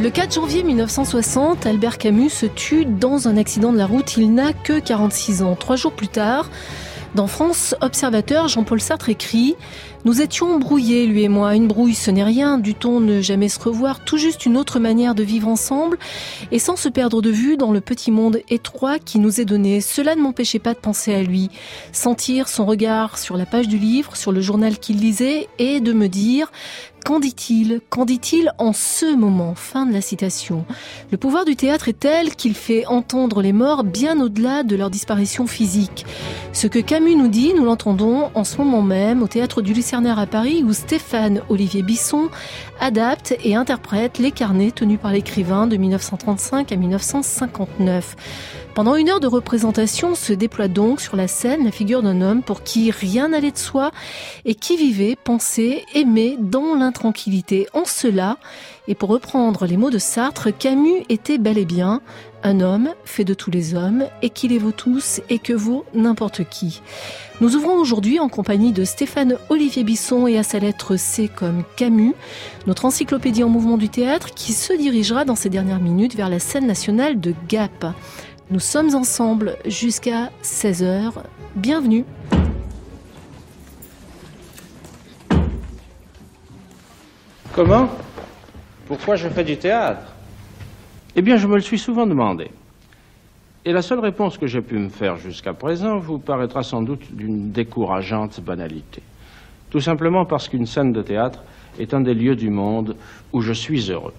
Le 4 janvier 1960, Albert Camus se tue dans un accident de la route. Il n'a que 46 ans. Trois jours plus tard, dans France Observateur, Jean-Paul Sartre écrit Nous étions brouillés, lui et moi. Une brouille, ce n'est rien. Du ton ne jamais se revoir? Tout juste une autre manière de vivre ensemble et sans se perdre de vue dans le petit monde étroit qui nous est donné. Cela ne m'empêchait pas de penser à lui, sentir son regard sur la page du livre, sur le journal qu'il lisait et de me dire Qu'en dit-il? Qu'en dit-il en ce moment? Fin de la citation. Le pouvoir du théâtre est tel qu'il fait entendre les morts bien au-delà de leur disparition physique. Ce que Camus nous dit, nous l'entendons en ce moment même au théâtre du À Paris où Stéphane Olivier Bisson adapte et interprète les carnets tenus par l'écrivain de 1935 à 1959. Pendant une heure de représentation se déploie donc sur la scène la figure d'un homme pour qui rien n'allait de soi et qui vivait, pensait, aimait dans l'intranquillité. En cela, et pour reprendre les mots de Sartre, Camus était bel et bien un homme fait de tous les hommes et qui les vaut tous et que vaut n'importe qui. Nous ouvrons aujourd'hui en compagnie de Stéphane Olivier Bisson et à sa lettre C comme Camus, notre encyclopédie en mouvement du théâtre qui se dirigera dans ces dernières minutes vers la scène nationale de Gap. Nous sommes ensemble jusqu'à 16h. Bienvenue. Comment? Pourquoi je fais du théâtre? Eh bien, je me le suis souvent demandé. Et la seule réponse que j'ai pu me faire jusqu'à présent vous paraîtra sans doute d'une décourageante banalité. Tout simplement parce qu'une scène de théâtre est un des lieux du monde où je suis heureux.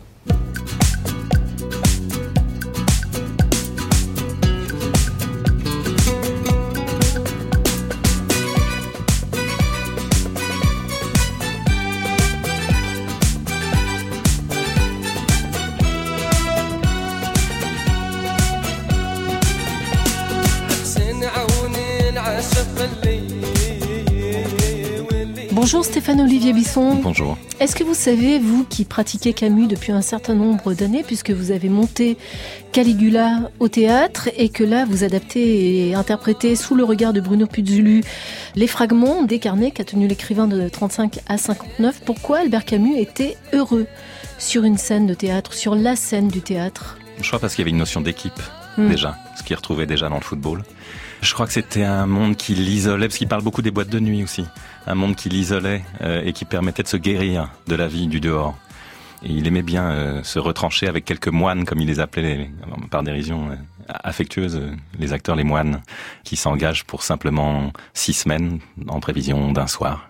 Stéphane Olivier Bisson. Bonjour. Est-ce que vous savez, vous qui pratiquez Camus depuis un certain nombre d'années, puisque vous avez monté Caligula au théâtre et que là vous adaptez et interprétez sous le regard de Bruno Puzulu les fragments des carnets qu'a tenu l'écrivain de 35 à 59, pourquoi Albert Camus était heureux sur une scène de théâtre, sur la scène du théâtre? Je crois parce qu'il y avait une notion d'équipe hmm. déjà, ce qu'il retrouvait déjà dans le football. Je crois que c'était un monde qui l'isolait, parce qu'il parle beaucoup des boîtes de nuit aussi. Un monde qui l'isolait euh, et qui permettait de se guérir de la vie du dehors. Et il aimait bien euh, se retrancher avec quelques moines, comme il les appelait par dérision euh, affectueuse, les acteurs, les moines, qui s'engagent pour simplement six semaines en prévision d'un soir.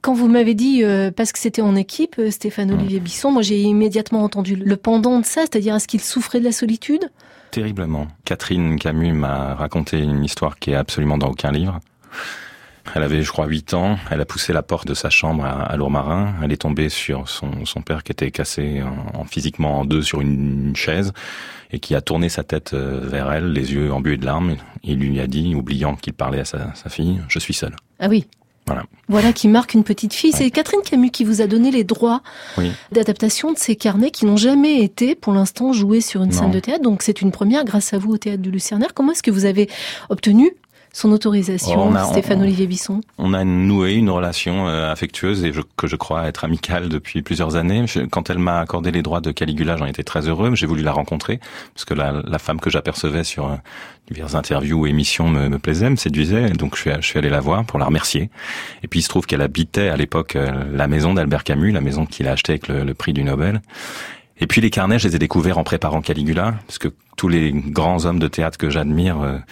Quand vous m'avez dit, parce que c'était en équipe, Stéphane mmh. Olivier Bisson, moi j'ai immédiatement entendu le pendant de ça, c'est-à-dire est-ce qu'il souffrait de la solitude? Terriblement. Catherine Camus m'a raconté une histoire qui est absolument dans aucun livre. Elle avait, je crois, 8 ans. Elle a poussé la porte de sa chambre à, Lourmarin. Elle est tombée sur son, père qui était cassé en, physiquement en deux sur une, chaise et qui a tourné sa tête euh, vers elle, les yeux embués de larmes. Il lui a dit, oubliant qu'il parlait à sa, sa fille, je suis seul. Ah oui. Voilà. Voilà qui marque une petite fille. C'est Catherine Camus qui vous a donné les droits d'adaptation de ces carnets qui n'ont jamais été, pour l'instant, joués sur une scène de théâtre. Donc c'est une première grâce à vous au théâtre du Lucernaire. Comment est-ce que vous avez obtenu son autorisation, oh, Stéphane Olivier Bisson On a noué une relation euh, affectueuse et je, que je crois être amicale depuis plusieurs années. quand elle m'a accordé les droits de Caligula, j'en étais très heureux. J'ai voulu la rencontrer parce que la, la femme que j'apercevais sur euh, diverses interviews ou émissions me, me, plaisait, me séduisait. Donc je suis, je suis allé la voir pour la remercier. Et puis il se trouve qu'elle habitait à l'époque euh, la maison d'Albert Camus, la maison qu'il a achetée avec le, le prix du Nobel. Et puis les carnets, je les ai découverts en préparant Caligula, parce que tous les grands hommes de théâtre que j'admire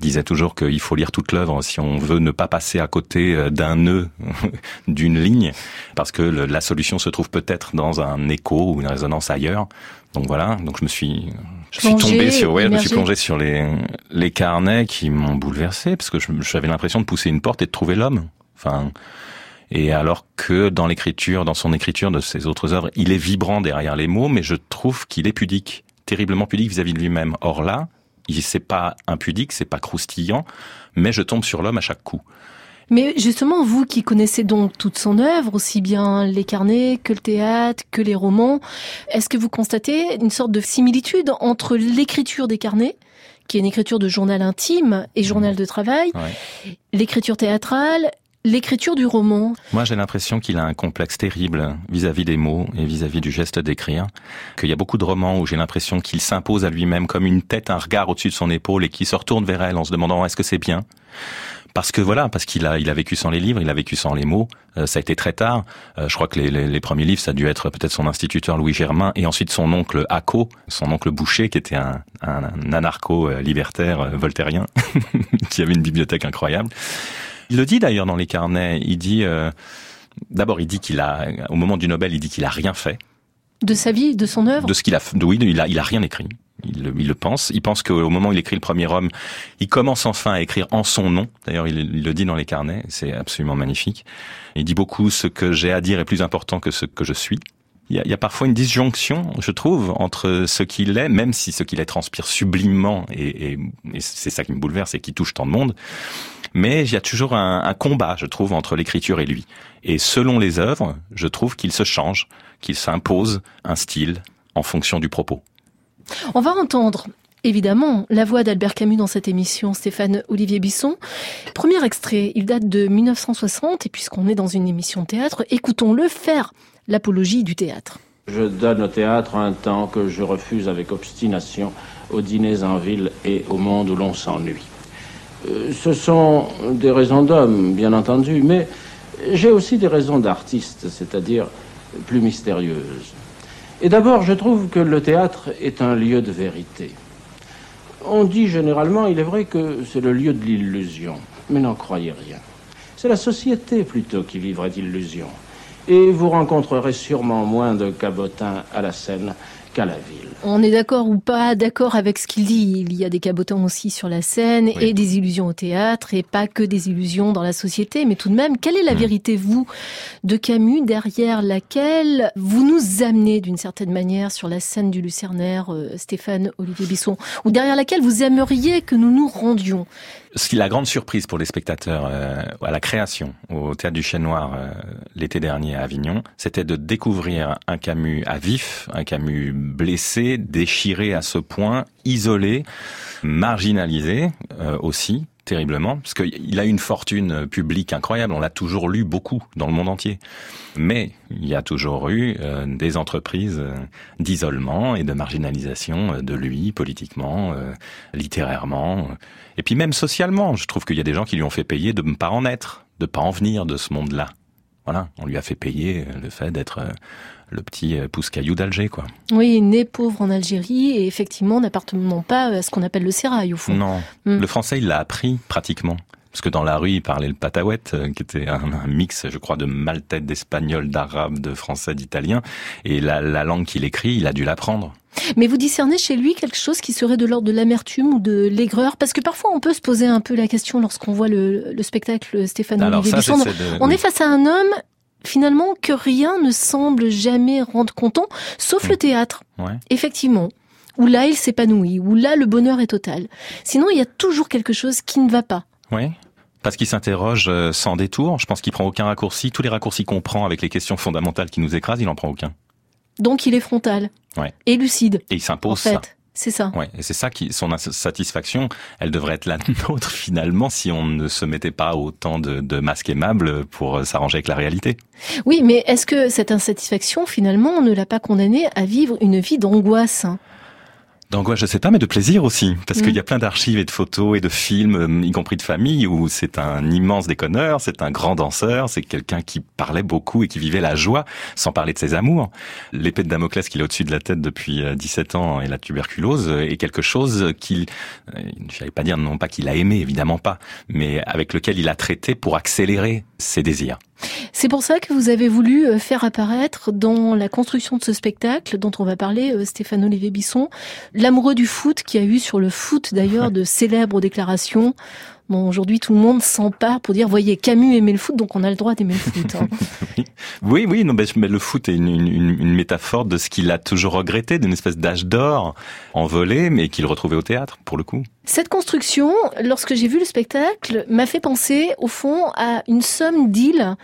disait toujours qu'il faut lire toute l'œuvre si on veut ne pas passer à côté euh, d'un nœud d'une ligne, parce que la solution se trouve peut-être dans un écho ou une résonance ailleurs. Donc voilà, donc je me suis, je suis tombé sur, ouais, je me suis plongé sur les les carnets qui m'ont bouleversé parce que j'avais l'impression de pousser une porte et de trouver l'homme. Enfin, et alors que dans l'écriture, dans son écriture de ses autres œuvres, il est vibrant derrière les mots, mais je trouve qu'il est pudique, terriblement pudique vis-à-vis -vis de lui-même. Or là, C'est pas impudique, c'est pas croustillant, mais je tombe sur l'homme à chaque coup. Mais justement, vous qui connaissez donc toute son œuvre, aussi bien les carnets que le théâtre, que les romans, est-ce que vous constatez une sorte de similitude entre l'écriture des carnets qui est une écriture de journal intime et journal de travail, l'écriture théâtrale l'écriture du roman Moi, j'ai l'impression qu'il a un complexe terrible vis-à-vis des mots et vis-à-vis du geste d'écrire. Qu'il y a beaucoup de romans où j'ai l'impression qu'il s'impose à lui-même comme une tête, un regard au-dessus de son épaule et qui se retourne vers elle en se demandant est-ce que c'est bien? Parce que voilà, parce qu'il a, il a vécu sans les livres, il a vécu sans les mots. Euh, ça a été très tard. Euh, je crois que les, les, premiers livres, ça a dû être peut-être son instituteur Louis Germain et ensuite son oncle Acco, son oncle Boucher, qui était un, un, un anarcho-libertaire euh, voltairien, qui avait une bibliothèque incroyable. Il le dit d'ailleurs dans les carnets. Il dit, euh, d'abord, il dit qu'il a, au moment du Nobel, il dit qu'il a rien fait. De sa vie, de son œuvre. De ce qu'il a, oui, il a, il a rien écrit. Il, le pense. Il pense qu'au moment où il écrit le premier homme, il commence enfin à écrire en son nom. D'ailleurs, il, le dit dans les carnets. C'est absolument magnifique. Il dit beaucoup ce que j'ai à dire est plus important que ce que je suis. Il y, a, parfois une disjonction, je trouve, entre ce qu'il est, même si ce qu'il est transpire sublimement, et c'est ça qui me bouleverse et qui touche tant de monde, mais il y a toujours un, un combat, je trouve, entre l'écriture et lui. Et selon les œuvres, je trouve qu'il se change, qu'il s'impose un style en fonction du propos. On va entendre évidemment la voix d'Albert Camus dans cette émission, Stéphane Olivier Bisson. Premier extrait, il date de 1960 et puisqu'on est dans une émission de théâtre, écoutons-le faire l'apologie du théâtre. Je donne au théâtre un temps que je refuse avec obstination aux dîners en ville et au monde où l'on s'ennuie. Euh, ce sont des raisons d'homme, bien entendu, mais j'ai aussi des raisons d'artiste, c'est-à-dire plus mystérieuses. Et d'abord, je trouve que le théâtre est un lieu de vérité. On dit généralement, il est vrai que c'est le lieu de l'illusion, mais n'en croyez rien. C'est la société plutôt qui vivrait d'illusions. Et vous rencontrerez sûrement moins de cabotins à la scène qu'à la ville. On est d'accord ou pas d'accord avec ce qu'il dit. Il y a des cabotins aussi sur la scène oui. et des illusions au théâtre et pas que des illusions dans la société. Mais tout de même, quelle est la mmh. vérité, vous, de Camus, derrière laquelle vous nous amenez d'une certaine manière sur la scène du Lucernaire, euh, Stéphane Olivier Bisson, ou derrière laquelle vous aimeriez que nous nous rendions ce qui la grande surprise pour les spectateurs euh, à la création au théâtre du Chêne Noir euh, l'été dernier à Avignon, c'était de découvrir un Camus à vif, un Camus blessé, déchiré à ce point, isolé, marginalisé euh, aussi terriblement, parce qu'il a une fortune publique incroyable, on l'a toujours lu beaucoup dans le monde entier. Mais il y a toujours eu euh, des entreprises euh, d'isolement et de marginalisation de lui politiquement, euh, littérairement, et puis même socialement. Je trouve qu'il y a des gens qui lui ont fait payer de ne pas en être, de ne pas en venir de ce monde-là. Voilà, on lui a fait payer le fait d'être le petit pouce-caillou d'Alger, quoi. Oui, né pauvre en Algérie et effectivement n'appartenant pas à ce qu'on appelle le sérail, au fond. Non, mm. le français, il l'a appris pratiquement. Parce que dans la rue, il parlait le patawet, qui était un, un mix, je crois, de maltais, d'espagnol, d'arabe, de français, d'italien. Et la, la langue qu'il écrit, il a dû l'apprendre. Mais vous discernez chez lui quelque chose qui serait de l'ordre de l'amertume ou de l'aigreur? Parce que parfois on peut se poser un peu la question lorsqu'on voit le, le spectacle Stéphane. De... On est face à un homme finalement que rien ne semble jamais rendre content, sauf mmh. le théâtre. Ouais. Effectivement. Où là il s'épanouit, où là le bonheur est total. Sinon il y a toujours quelque chose qui ne va pas. Oui. Parce qu'il s'interroge euh, sans détour. Je pense qu'il prend aucun raccourci. Tous les raccourcis qu'on prend avec les questions fondamentales qui nous écrasent, il n'en prend aucun. Donc il est frontal. Ouais. Et lucide. Et il s'impose en fait. ça. C'est ça. Ouais, et c'est ça qui, son satisfaction, elle devrait être la nôtre finalement si on ne se mettait pas autant de, de masques aimables pour euh, s'arranger avec la réalité. Oui, mais est-ce que cette insatisfaction finalement on ne l'a pas condamné à vivre une vie d'angoisse D'angoisse, je sais pas, mais de plaisir aussi, parce mmh. qu'il y a plein d'archives et de photos et de films, y compris de famille, où c'est un immense déconneur, c'est un grand danseur, c'est quelqu'un qui parlait beaucoup et qui vivait la joie, sans parler de ses amours. L'épée de Damoclès qu'il a au-dessus de la tête depuis 17 ans et la tuberculose est quelque chose qu'il, je n'allais pas dire non pas qu'il a aimé, évidemment pas, mais avec lequel il a traité pour accélérer ses désirs. C'est pour ça que vous avez voulu euh, faire apparaître dans la construction de ce spectacle dont on va parler, euh, Stéphane Olivier Bisson, L'amoureux du foot qui a eu sur le foot d'ailleurs de célèbres déclarations. Bon, aujourd'hui, tout le monde s'empare pour dire, voyez, Camus aimait le foot, donc on a le droit d'aimer le foot. Hein. oui, oui, non, mais le foot est une, une, une métaphore de ce qu'il a toujours regretté, d'une espèce d'âge d'or envolé, mais qu'il retrouvait au théâtre, pour le coup. Cette construction, lorsque j'ai vu le spectacle, m'a fait penser, au fond, à une somme d'îles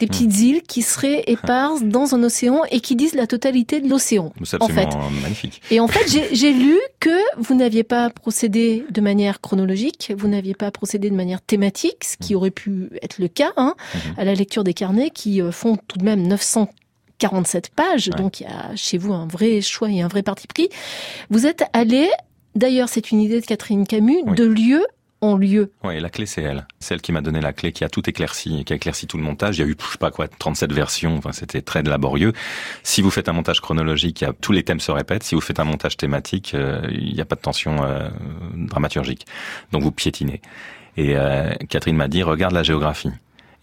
des petites hmm. îles qui seraient éparses dans un océan et qui disent la totalité de l'océan. C'est absolument magnifique. Et en fait, j'ai lu que vous n'aviez pas procédé de manière chronologique, vous n'aviez pas procédé de manière thématique, ce qui hmm. aurait pu être le cas hein, hmm. à la lecture des carnets qui euh, font tout de même 947 pages, donc il y a chez vous un vrai choix et un vrai parti pris. Vous êtes allé, d'ailleurs c'est une idée de Catherine Camus, de lieu lieu. Oui, la clé c'est elle. Celle qui m'a donné la clé, qui a tout éclairci, qui a éclairci tout le montage. Il y a eu, je sais pas quoi, 37 versions. Enfin, c'était très laborieux. Si vous faites un montage chronologique, tous les thèmes se répètent. Si vous faites un montage thématique, euh, il n'y a pas de tension euh, dramaturgique. Donc vous piétinez. Et euh, Catherine m'a dit, regarde la géographie.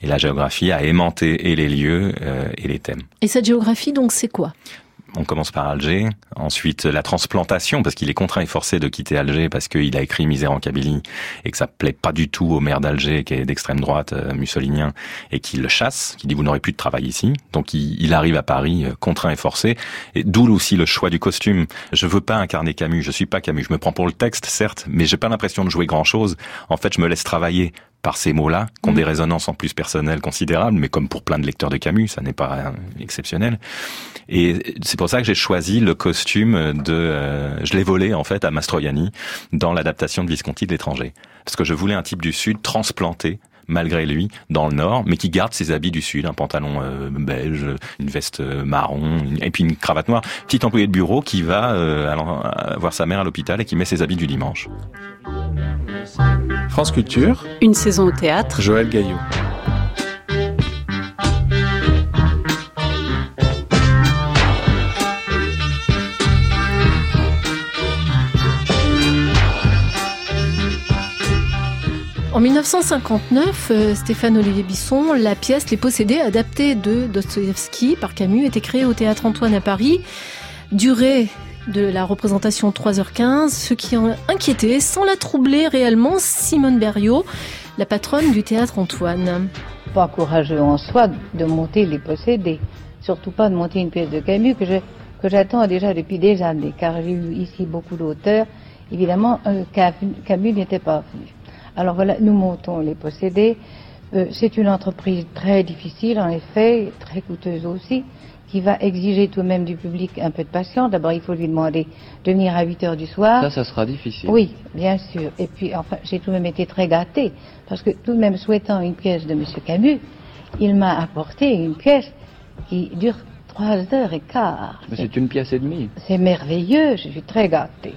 Et la géographie a aimanté et les lieux et les thèmes. Et cette géographie, donc, c'est quoi? On commence par Alger, ensuite la transplantation, parce qu'il est contraint et forcé de quitter Alger parce qu'il a écrit Misère en Kabylie et que ça plaît pas du tout au maire d'Alger qui est d'extrême droite, euh, mussolinien, et qui le chasse, qui dit vous n'aurez plus de travail ici. Donc il, arrive à Paris euh, contraint et forcé, et d'où aussi le choix du costume. Je veux pas incarner Camus, je suis pas Camus, je me prends pour le texte certes, mais j'ai pas l'impression de jouer grand chose. En fait, je me laisse travailler par ces mots-là, qui ont des mm. résonances en plus personnelles considérables, mais comme pour plein de lecteurs de Camus, ça n'est pas euh, exceptionnel. Et c'est pour ça que j'ai choisi le costume de... Euh, je l'ai volé en fait à Mastroianni dans l'adaptation de Visconti de l'étranger. Parce que je voulais un type du Sud transplanté malgré lui, dans le Nord, mais qui garde ses habits du Sud, un pantalon euh, beige, une veste marron, et puis une cravate noire. Petit employé de bureau qui va voir sa mère à l'hôpital et qui met ses habits du dimanche. France Culture. Une saison au théâtre. Joël Gaillot. En 1959, euh, Stéphane Olivier Bisson, la pièce Les Possédés, adaptée de Dostoïevski par Camus, était créée au Théâtre Antoine à Paris. Durée de la représentation 3h15, ce qui a inquiété, sans la troubler réellement, Simone Berriot, la patronne du théâtre Antoine. Pas courageux en soi de monter les possédés, surtout pas de monter une pièce de Camus que j'attends déjà depuis des années, car j'ai eu ici beaucoup d'auteurs. Évidemment, euh, Camus n'était pas venu. Alors voilà, nous montons les possédés. Euh, c'est une entreprise très difficile, en effet, très coûteuse aussi qui va exiger tout de même du public un peu de patience. D'abord, il faut lui demander de venir à 8 heures du soir. Ça, ça sera difficile. Oui, bien sûr. Et puis, enfin, j'ai tout de même été très gâtée, parce que tout de même souhaitant une pièce de M. Camus, il m'a apporté une pièce qui dure trois heures et quart. Mais c'est une pièce et demie. C'est merveilleux, je suis très gâtée.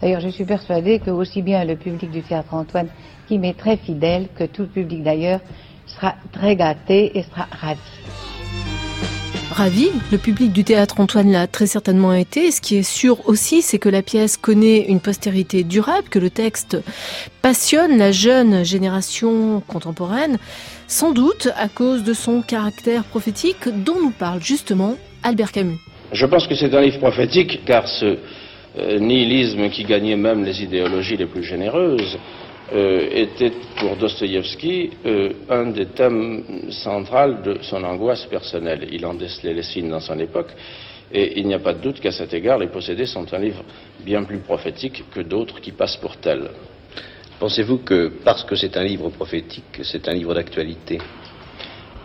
D'ailleurs, je suis persuadée que aussi bien le public du théâtre Antoine, qui m'est très fidèle, que tout le public d'ailleurs, sera très gâté et sera ravi ravi. Le public du théâtre Antoine l'a très certainement été. Ce qui est sûr aussi, c'est que la pièce connaît une postérité durable, que le texte passionne la jeune génération contemporaine, sans doute à cause de son caractère prophétique dont nous parle justement Albert Camus. Je pense que c'est un livre prophétique car ce euh, nihilisme qui gagnait même les idéologies les plus généreuses euh, était pour Dostoïevski euh, un des thèmes centraux de son angoisse personnelle. Il en décelait les signes dans son époque, et il n'y a pas de doute qu'à cet égard, Les Possédés sont un livre bien plus prophétique que d'autres qui passent pour tels. Pensez-vous que parce que c'est un livre prophétique, c'est un livre d'actualité?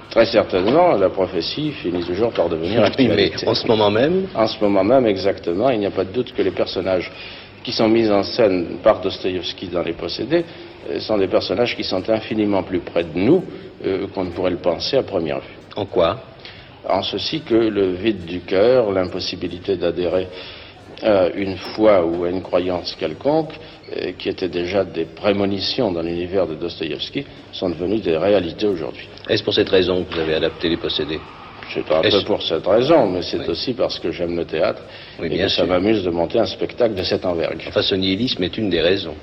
Très certainement, la prophétie finit toujours par devenir actualité. mais en ce moment même? En ce moment même, exactement, il n'y a pas de doute que les personnages qui sont mises en scène par Dostoïevski dans Les Possédés euh, sont des personnages qui sont infiniment plus près de nous euh, qu'on ne pourrait le penser à première vue. En quoi? En ceci que le vide du cœur, l'impossibilité d'adhérer à une foi ou à une croyance quelconque, euh, qui étaient déjà des prémonitions dans l'univers de Dostoïevski, sont devenues des réalités aujourd'hui. Est-ce pour cette raison que vous avez adapté Les Possédés c'est un peu pour cette raison, mais c'est aussi parce que j'aime le théâtre et que ça m'amuse de monter un spectacle de cette envergure. Enfin, ce nihilisme est une des raisons.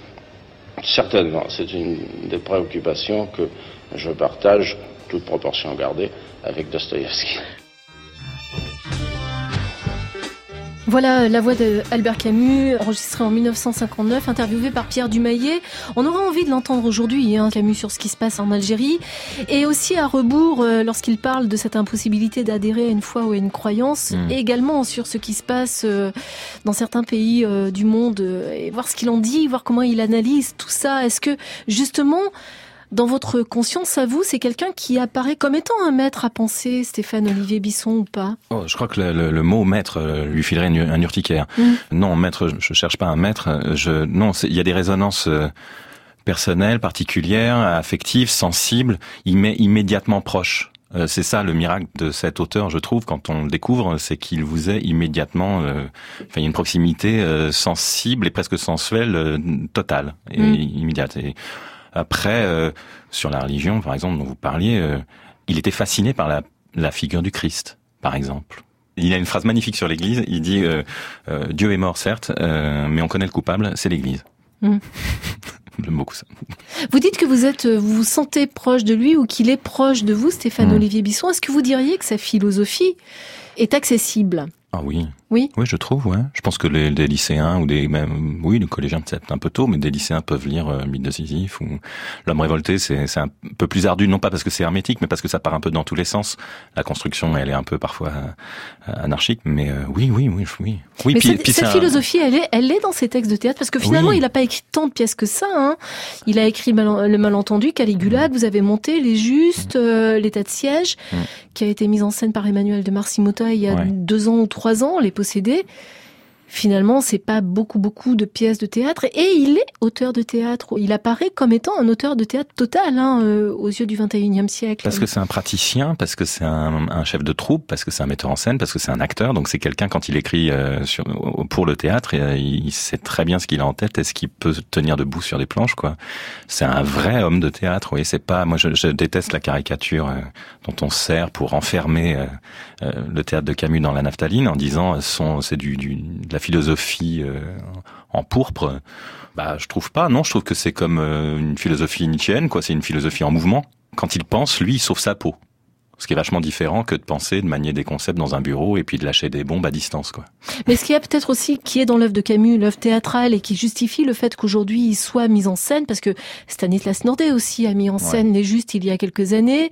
Certainement, c'est une des préoccupations que je partage, toute proportion gardée, avec Dostoïevski. Voilà la voix d'Albert Camus, enregistrée en 1959, interviewée par Pierre Dumaillet. On aura envie de l'entendre aujourd'hui, hein, Camus, sur ce qui se passe en Algérie, et aussi à rebours euh, lorsqu'il parle de cette impossibilité d'adhérer à une foi ou à une croyance, Mm. et également sur ce qui se passe euh, dans certains pays euh, du monde, euh, et voir ce qu'il en dit, voir comment il analyse tout ça. Est-ce que justement dans votre conscience à vous, c'est quelqu'un qui apparaît comme étant un maître à penser, Stéphane Olivier Bisson ou pas? Oh, je crois que le, le- le mot maître euh, lui filerait une- un urticaire. Mm. Non, maître, je- cherche pas un maître. euh, Je, non, il y a des résonances euh, personnelles, particulières, affectives, sensibles, immé- immédiatement proches. Euh, C'est ça le miracle de cet auteur, je trouve, quand on le découvre, c'est qu'il vous est immédiatement, euh, enfin, il y a une proximité euh, sensible et presque sensuelle euh, totale et Mm. immédiate. Et après, euh, sur la religion, par exemple, dont vous parliez, euh, il était fasciné par la, la figure du Christ, par exemple. Il a une phrase magnifique sur l'Église. Il dit euh, Dieu est mort, certes, mais on connaît le coupable, c'est l'Église. J'aime beaucoup ça. Vous dites que vous êtes, vous vous sentez proche de lui ou qu'il est proche de vous, Stéphane Mm. Olivier Bisson. Est-ce que vous diriez que sa philosophie est accessible? Ah oui. Oui. Oui, je trouve. Ouais. Je pense que les, des lycéens ou des même oui, les collégiens peut-être un peu tôt, mais des lycéens peuvent lire euh, Mythe de Sisyphe ou L'homme révolté. C'est c'est un peu plus ardu, non pas parce que c'est hermétique, mais parce que ça part un peu dans tous les sens. La construction, elle est un peu parfois euh, anarchique, mais euh, oui, oui, oui, oui. Oui. Mais puis- cette, puis cette philosophie, elle est, elle est dans ses textes de théâtre parce que finalement, Oui. il n'a pas écrit tant de pièces que ça. Hein. Il a écrit Mal- Le Malentendu, Caligula, que vous avez monté, Les Justes, euh, L'État de siège, Mm. qui a été mise en scène par Emmanuel de Marcimota il y a Ouais. deux ans ou trois ans, Les Possédés. Finalement, c'est pas beaucoup, beaucoup de pièces de théâtre. Et il est auteur de théâtre. Il apparaît comme étant un auteur de théâtre total hein, euh, aux yeux du 21e siècle. Parce que c'est un praticien, parce que c'est un, un chef de troupe, parce que c'est un metteur en scène, parce que c'est un acteur. Donc c'est quelqu'un quand il écrit euh, sur, pour le théâtre, euh, il sait très bien ce qu'il a en tête et ce qu'il peut tenir debout sur des planches. quoi. C'est un vrai homme de théâtre. Oui, c'est pas. Moi, je, je déteste la caricature euh, dont on se sert pour enfermer euh, le théâtre de Camus dans la naphtaline en disant son, c'est du, du, de la philosophie euh, en pourpre. Bah, je trouve pas. Non, je trouve que c'est comme euh, une philosophie nietzschéenne, quoi. C'est une philosophie en mouvement. Quand il pense, lui, il sauve sa peau. Ce qui est vachement différent que de penser, de manier des concepts dans un bureau et puis de lâcher des bombes à distance, quoi. Mais ce qu'il y a peut-être aussi qui est dans l'œuvre de Camus, l'œuvre théâtrale, et qui justifie le fait qu'aujourd'hui il soit mis en scène, parce que Stanislas Nordet aussi a mis en scène Les Justes il y a quelques années.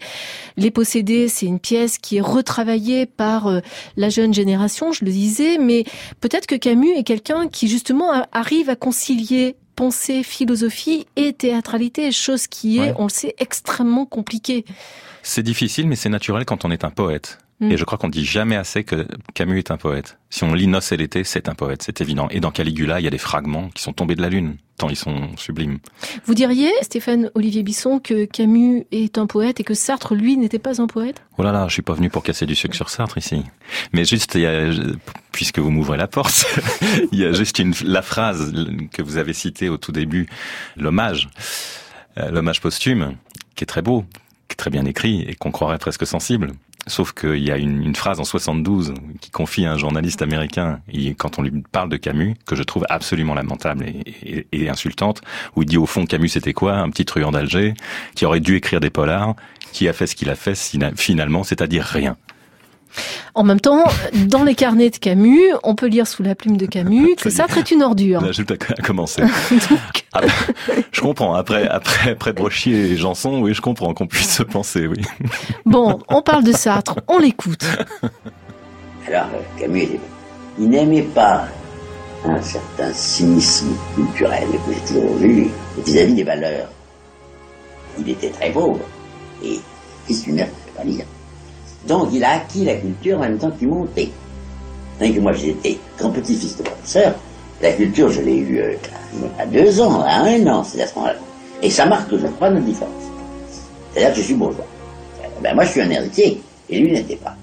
Les Possédés, c'est une pièce qui est retravaillée par euh, la jeune génération, je le disais, mais peut-être que Camus est quelqu'un qui justement arrive à concilier pensée, philosophie et théâtralité, chose qui est, Ouais. on le sait, extrêmement compliquée. C'est difficile, mais c'est naturel quand on est un poète. Mm. Et je crois qu'on dit jamais assez que Camus est un poète. Si on lit Noce et l'été, c'est un poète, c'est évident. Et dans Caligula, il y a des fragments qui sont tombés de la lune, tant ils sont sublimes. Vous diriez, Stéphane Olivier Bisson, que Camus est un poète et que Sartre, lui, n'était pas un poète? Oh là là, je suis pas venu pour casser du sucre sur Sartre ici. Mais juste, il y a, puisque vous m'ouvrez la porte, il y a juste une, la phrase que vous avez citée au tout début, l'hommage, euh, l'hommage posthume, qui est très beau, très bien écrit et qu'on croirait presque sensible. Sauf qu'il y a une, phrase en 72 qui confie à un journaliste américain, quand on lui parle de Camus, que je trouve absolument lamentable et, et- insultante, où il dit au fond Camus c'était quoi? Un petit truand d'Alger qui aurait dû écrire des polars, qui a fait ce qu'il a fait finalement, c'est-à-dire rien. En même temps, dans les carnets de Camus, on peut lire sous la plume de Camus que Ça est. Sartre est une ordure. Là, j'ai à commencer. Donc, Ah, je comprends. Après, après, après Brochier et Janson, oui, je comprends qu'on puisse se penser, oui. bon, on parle de Sartre, on l'écoute. Alors, Camus, il n'aimait pas un certain cynisme culturel que j'ai toujours vu vis-à-vis des valeurs. Il était très pauvre et fils d'une mère qui ne pas lire. Donc, il a acquis la culture en même temps qu'il montait. Tandis que moi, j'étais grand-petit-fils de professeur. La culture, je l'ai eue euh, à deux ans, à un an, c'est à ce moment-là. Et ça marque, je crois, notre différence. C'est-à-dire que je suis bourgeois. Ben, moi, je suis un héritier, et lui n'était pas.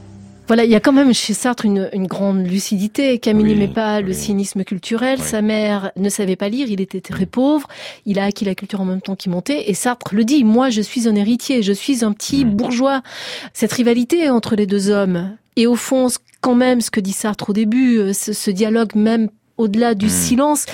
Voilà, il y a quand même chez Sartre une, une grande lucidité. Camus Oui, n'aimait pas le cynisme culturel. Oui. Sa mère ne savait pas lire. Il était très pauvre. Il a acquis la culture en même temps qu'il montait. Et Sartre le dit. Moi, je suis un héritier. Je suis un petit Mm. bourgeois. Cette rivalité entre les deux hommes. Et au fond, quand même, ce que dit Sartre au début, euh, ce, ce dialogue même au-delà du Mm. silence,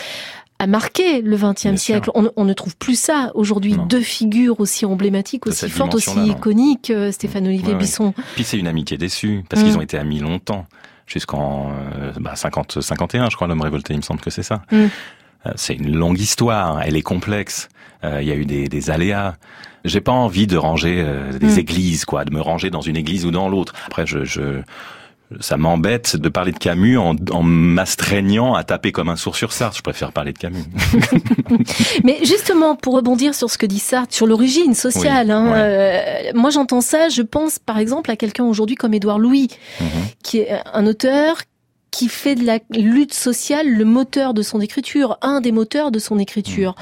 a marqué le XXe siècle. On, on ne trouve plus ça aujourd'hui. Deux figures aussi emblématiques, aussi fortes, aussi iconiques. euh, Stéphane Olivier Ouais, ouais. Bisson. Puis c'est une amitié déçue, parce Mm. qu'ils ont été amis longtemps. jusqu'en euh, bah, 50, 51, je crois, l'homme révolté, il me semble que c'est ça. Mm. Euh, C'est une longue histoire, elle est complexe. Euh, Il y a eu des, des aléas. J'ai pas envie de ranger des Mm. églises, quoi, de me ranger dans une église ou dans l'autre. Après, je, je ça m'embête de parler de Camus en, en m'astreignant à taper comme un sourd sur Sartre. Je préfère parler de Camus. Mais justement, pour rebondir sur ce que dit Sartre, sur l'origine sociale, Oui, hein, ouais. euh, moi j'entends ça, je pense par exemple à quelqu'un aujourd'hui comme Édouard Louis, Mhm. qui est un auteur qui fait de la lutte sociale le moteur de son écriture, un des moteurs de son écriture.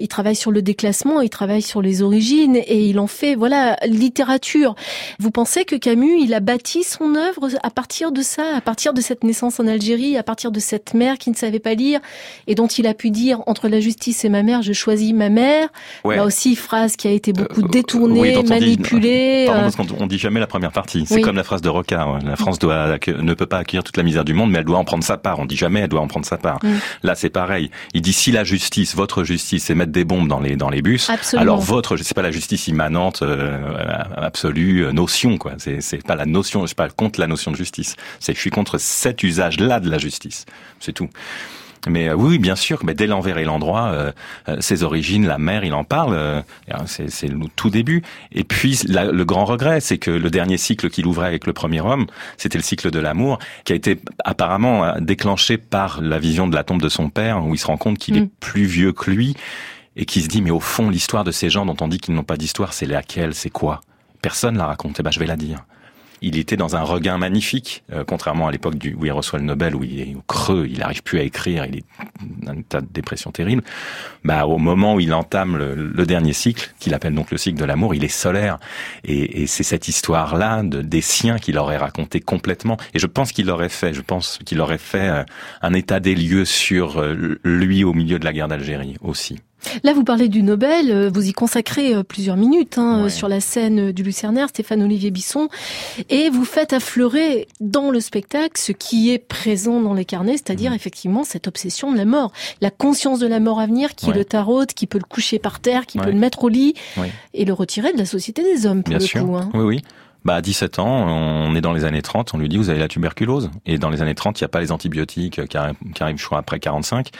Il travaille sur le déclassement, il travaille sur les origines et il en fait, voilà, littérature. Vous pensez que Camus, il a bâti son œuvre à partir de ça, à partir de cette naissance en Algérie, à partir de cette mère qui ne savait pas lire et dont il a pu dire entre la justice et ma mère, je choisis ma mère. Ouais. Là aussi, phrase qui a été beaucoup Euh, détournée, oui, dont on dit- manipulée. Pardon, euh, parce qu'on on dit jamais la première partie. C'est Oui. comme la phrase de Rocard. La France doit, accueil- ne peut pas accueillir toute la misère du monde, mais elle doit en prendre sa part. On dit jamais elle doit en prendre sa part. Mm. Là, c'est pareil. Il dit si la justice, votre justice, c'est mettre des bombes dans les dans les bus, Absolument. alors votre, c'est pas la justice immanente, euh, absolue, euh, notion quoi. C'est c'est pas la notion. Je suis pas contre la notion de justice. C'est je suis contre cet usage-là de la justice. C'est tout. Mais euh, oui, bien sûr, mais dès l'envers et l'endroit, euh, euh, ses origines, la mère, il en parle, euh, c'est le tout début. Et puis la- le grand regret, c'est que le dernier cycle qu'il ouvrait avec le premier homme, c'était le cycle de l'amour, qui a été apparemment déclenché par la vision de la tombe de son père, où il se rend compte qu'il Mm. est plus vieux que lui, et qui se dit, mais au fond, l'histoire de ces gens dont on dit qu'ils n'ont pas d'histoire, c'est laquelle, c'est quoi? Personne la raconte, eh ben je vais la dire. Il était dans un regain magnifique, euh, contrairement à l'époque où il reçoit le Nobel, où il est au creux, il n'arrive plus à écrire, il est dans un état de dépression terrible. Bah, au moment où il entame le, le dernier cycle, qu'il appelle donc le cycle de l'amour, il est solaire. Et, et c'est cette histoire-là de, des siens qu'il aurait raconté complètement. Et je pense qu'il aurait fait, je pense qu'il aurait fait euh, un état des lieux sur euh, lui au milieu de la guerre d'Algérie aussi. Là, vous parlez du Nobel, euh, vous y consacrez euh, plusieurs minutes hein, Ouais. euh, sur la scène du Lucernaire, Stéphane Olivier Bisson, et vous faites affleurer dans le spectacle ce qui est présent dans les carnets, c'est-à-dire Mhm. effectivement cette obsession de la mort, la conscience de la mort à venir qui Ouais. le taraude, qui peut le coucher par terre, qui peut le mettre au lit et le retirer de la société des hommes pour Bien le sûr. coup. hein. Oui, oui. Bah, à 17 ans, on est dans les années 30, on lui dit vous avez la tuberculose. Et dans les années 30, il n'y a pas les antibiotiques qui arrivent, qui arrivent, je crois, après 45.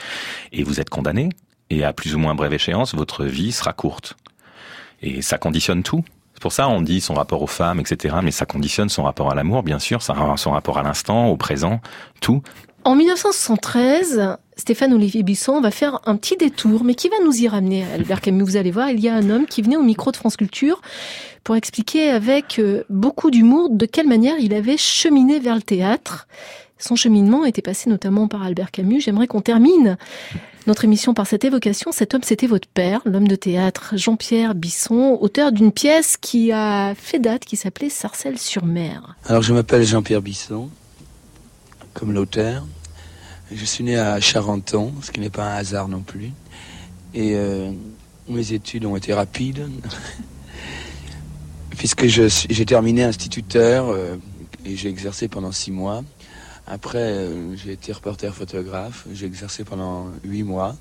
Et vous êtes condamné. Et à plus ou moins brève échéance, votre vie sera courte. Et ça conditionne tout. C'est pour ça on dit son rapport aux femmes, etc. Mais ça conditionne son rapport à l'amour, bien sûr, son rapport à l'instant, au présent, tout. En 1973, Stéphane Olivier Bisson va faire un petit détour, mais qui va nous y ramener, Albert Camus Vous allez voir, il y a un homme qui venait au micro de France Culture pour expliquer avec euh, beaucoup d'humour de quelle manière il avait cheminé vers le théâtre. Son cheminement était passé notamment par Albert Camus. J'aimerais qu'on termine notre émission par cette évocation. Cet homme, c'était votre père, l'homme de théâtre Jean-Pierre Bisson, auteur d'une pièce qui a fait date, qui s'appelait Sarcelles-sur-Mer. Alors je m'appelle Jean-Pierre Bisson, comme l'auteur. Je suis né à Charenton, ce qui n'est pas un hasard non plus. Et euh, mes études ont été rapides, puisque j'ai terminé instituteur euh, et j'ai exercé pendant six mois. Après, euh, j'ai été reporter photographe, j'ai exercé pendant huit mois.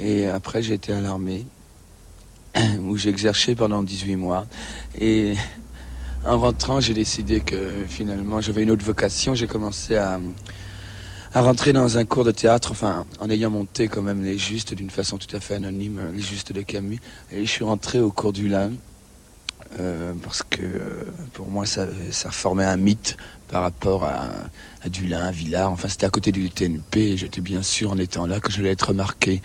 Et après, j'ai été à l'armée, où j'ai exercé pendant 18 mois. Et en rentrant, j'ai décidé que finalement j'avais une autre vocation. J'ai commencé à, à rentrer dans un cours de théâtre, enfin en ayant monté quand même les justes d'une façon tout à fait anonyme, les justes de Camus. Et je suis rentré au cours du Lin. euh, parce que euh, pour moi ça, ça formait un mythe par rapport à, à Dulin, à Villars. Enfin, c'était à côté du TNP j'étais bien sûr en étant là que je allais être remarqué.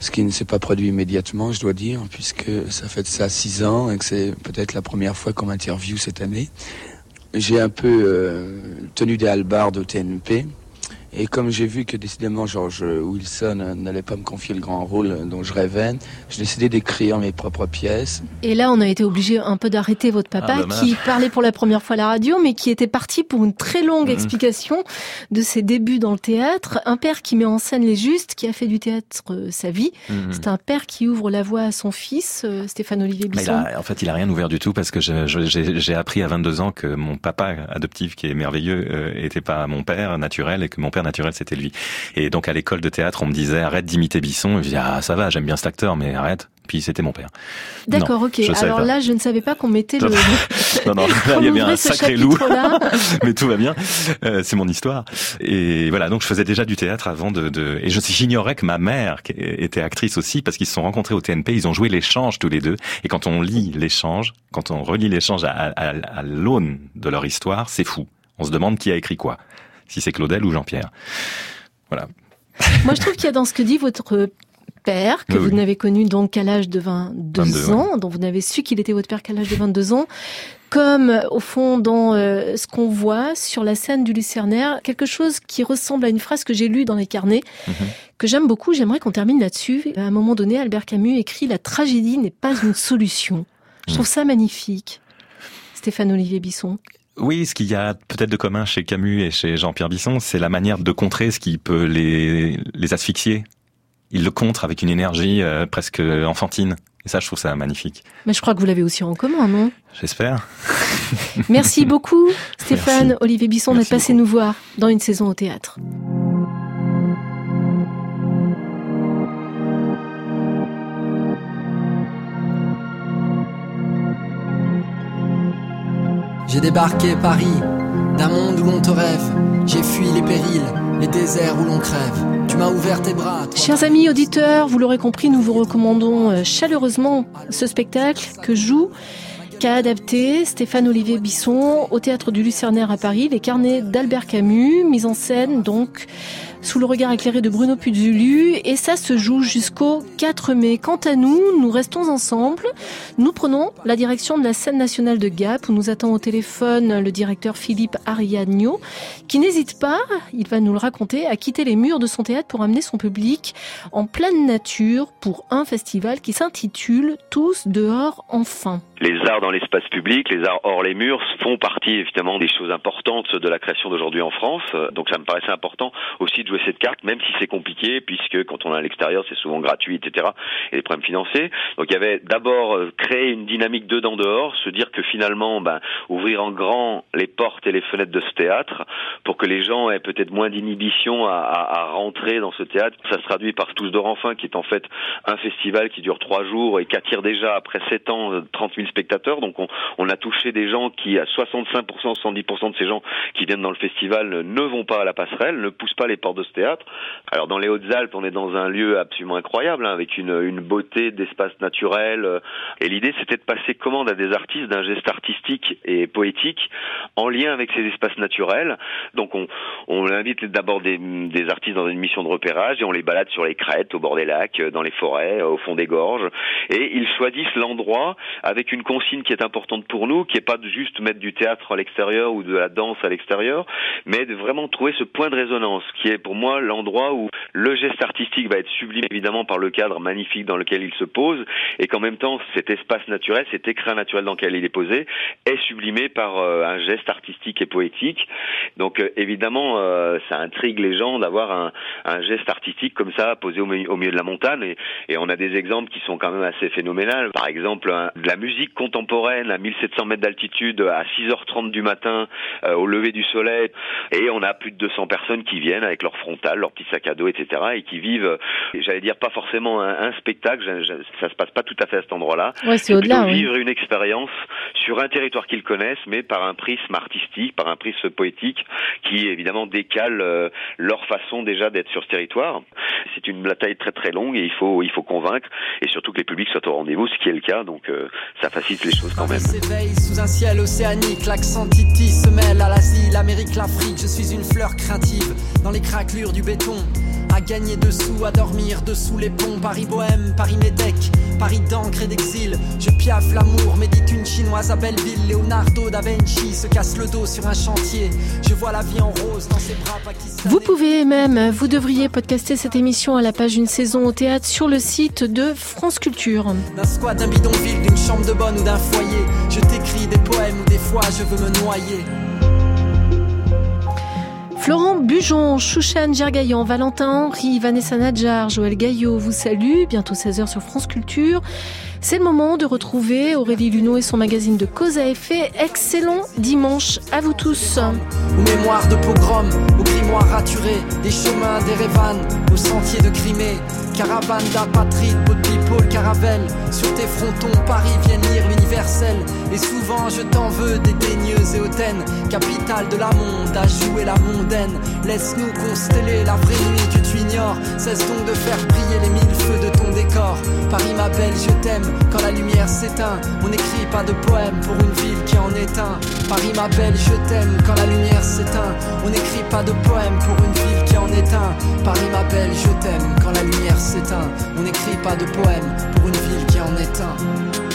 Ce qui ne s'est pas produit immédiatement, je dois dire, puisque ça fait de ça six ans et que c'est peut-être la première fois qu'on m'interviewe cette année. J'ai un peu euh, tenu des halbardes au TNP. Et comme j'ai vu que décidément George Wilson n'allait pas me confier le grand rôle dont je rêvais, j'ai décidé d'écrire mes propres pièces. Et là, on a été obligé un peu d'arrêter votre papa Ah, qui parlait pour la première fois à la radio, mais qui était parti pour une très longue Mhm. explication de ses débuts dans le théâtre. Un père qui met en scène les justes, qui a fait du théâtre euh, sa vie. Mhm. C'est un père qui ouvre la voie à son fils, euh, Stéphane Olivier Mais Bisson. a- en fait, il a rien ouvert du tout parce que j'ai appris à 22 ans que mon papa adoptif, qui est merveilleux, euh, était pas mon père naturel et que mon père naturel c'était lui. Et donc à l'école de théâtre, on me disait arrête d'imiter Bisson. Et je dis ah ça va, j'aime bien cet acteur, mais arrête. Puis c'était mon père. D'accord, ok. Alors là, je ne savais pas qu'on mettait le. non, non, là, il y avait un sacré loup. Mais tout va bien. Euh, c'est mon histoire. Et voilà, donc je faisais déjà du théâtre avant de. de... Et j'ignorais que ma mère était actrice aussi parce qu'ils se sont rencontrés au TNP. Ils ont joué l'échange tous les deux. Et quand on lit l'échange, quand on relit l'échange à, à, à l'aune de leur histoire, c'est fou. On se demande qui a écrit quoi. Si c'est Claudel ou Jean-Pierre. Voilà. Moi, je trouve qu'il y a dans ce que dit votre père, que vous n'avez connu donc qu'à l'âge de 22, ans, dont vous n'avez su qu'il était votre père qu'à l'âge de 22 ans, comme au fond dans euh, ce qu'on voit sur la scène du Lucernaire, quelque chose qui ressemble à une phrase que j'ai lue dans les carnets, mhm. que j'aime beaucoup, j'aimerais qu'on termine là-dessus. À un moment donné, Albert Camus écrit « La tragédie n'est pas une solution ». Je trouve ça magnifique. Stéphane Olivier Bisson. Oui, ce qu'il y a peut-être de commun chez Camus et chez Jean-Pierre Bisson, c'est la manière de contrer ce qui peut les, les asphyxier. Il le contre avec une énergie euh, presque enfantine. Et ça, je trouve ça magnifique. Mais je crois que vous l'avez aussi en commun, non? J'espère. Merci beaucoup, Stéphane Olivier Bisson, d'être passé nous voir dans une saison au théâtre. J'ai débarqué Paris, d'un monde où l'on te rêve. J'ai fui les périls, les déserts où l'on crève. Tu m'as ouvert tes bras. Chers amis auditeurs, vous l'aurez compris, nous vous recommandons euh, chaleureusement ce spectacle que joue qu'a adapté Stéphane Olivier Bisson au théâtre du Lucernaire à Paris, les carnets d'Albert Camus, mise en scène donc sous le regard éclairé de Bruno Puzulu et ça se joue jusqu'au 4 mai. Quant à nous, nous restons ensemble. Nous prenons la direction de la scène nationale de Gap où nous attend au téléphone le directeur Philippe Ariagno qui n'hésite pas, il va nous le raconter, à quitter les murs de son théâtre pour amener son public en pleine nature pour un festival qui s'intitule Tous dehors enfin les arts dans l'espace public, les arts hors les murs font partie évidemment des choses importantes de la création d'aujourd'hui en France. Donc ça me paraissait important aussi de jouer cette carte, même si c'est compliqué, puisque quand on est à l'extérieur, c'est souvent gratuit, etc. Et des problèmes financiers. Donc il y avait d'abord euh, créer une dynamique dedans dehors, se dire que finalement, ben, ouvrir en grand les portes et les fenêtres de ce théâtre pour que les gens aient peut-être moins d'inhibition à, à, rentrer dans ce théâtre. Ça se traduit par Tous d'or enfin, qui est en fait un festival qui dure trois jours et qui attire déjà après sept ans 30 000 spectateurs. Donc on, on a touché des gens qui, à 65%, 70% de ces gens qui viennent dans le festival ne vont pas à la passerelle, ne poussent pas les portes de ce théâtre. Alors dans les Hautes-Alpes, on est dans un lieu absolument incroyable, hein, avec une, beauté d'espace naturel. Euh, et l'idée, c'était de passer commande à des artistes d'un geste artistique et poétique en lien avec ces espaces naturels. Donc on, invite d'abord des, artistes dans une mission de repérage et on les balade sur les crêtes, au bord des lacs, dans les forêts, au fond des gorges. Et ils choisissent l'endroit avec une consigne qui est importante pour nous, qui est pas de juste mettre du théâtre à l'extérieur ou de la danse à l'extérieur, mais de vraiment trouver ce point de résonance, qui est pour moi l'endroit où le geste artistique va être sublime évidemment par le cadre magnifique dans lequel il se pose, et qu'en même temps cet espace naturel, cet écrin naturel dans lequel il est posé, est sublimé par euh, un geste artistique et poétique. Donc euh, évidemment, euh, ça intrigue les gens d'avoir un, un, geste artistique comme ça posé au, au milieu de la montagne, et, et, on a des exemples qui sont quand même assez phénoménales. Par exemple, de la musique contemporaine à 1700 mètres d'altitude à 6h30 du matin euh, au lever du soleil et on a plus de 200 personnes qui viennent avec leur frontal, leur petit sac à dos, etc. et qui vivent, j'allais dire pas forcément un, spectacle, ça se passe pas tout à fait à cet endroit-là. Ouais, c'est au-delà. Vivre une expérience sur un territoire qu'ils connaissent, mais par un prisme artistique, par un prisme poétique qui évidemment décale euh, leur façon déjà d'être sur ce territoire. C'est une bataille très très longue et il faut il faut convaincre et surtout que les publics soient au rendez-vous, ce qui est le cas. Donc euh, ça facilite les choses quand même. s'éveille sous un ciel océanique, l'accent Titi se mêle à l'Asie, l'Amérique, l'Afrique. Je suis une fleur craintive dans les craquelures du béton. À gagner dessous, à dormir dessous les ponts. Paris bohème, Paris médec, Paris d'encre et d'exil. Je piaffe l'amour, médite une chinoise à Belleville. Leonardo da Vinci se casse le dos sur un chantier. Je vois la vie en rose dans ses bras pakistanais. Vous pouvez même, vous devriez podcaster cette émission à la page Une saison au théâtre sur le site de France Culture. D'un squat, d'un bidonville, d'une chambre de bonne ou d'un foyer. Je t'écris des poèmes ou des fois je veux me noyer. Florent Bujon, Chouchan Gergaillan, Valentin Henry, Vanessa Nadjar, Joël Gaillot vous salue. Bientôt 16h sur France Culture. C'est le moment de retrouver Aurélie Luneau et son magazine de cause à effet. Excellent dimanche à vous tous. Aux de pogrom, aux grimoires raturés, des chemins, des révanes, aux sentiers de Crimée, caravane d'apatrides, Gaulle, Caravelle. Sur tes frontons, Paris viennent lire l'universel. Et souvent, je t'en veux, dédaigneuse et hautaine. Capitale de la monde, à jouer la mondaine. Laisse-nous consteller la vraie nuit que tu ignores. Cesse donc de faire briller les mille feux de ton décor. Paris, ma belle, je t'aime. Quand la lumière s'éteint, on n'écrit pas de poème pour une ville qui en est un. Paris, ma belle, je t'aime. Quand la lumière s'éteint, on n'écrit pas de poème pour une ville qui en est un. Paris, ma belle, je t'aime. Quand la lumière s'éteint, on n'écrit pas de poème pour une ville qui en est un.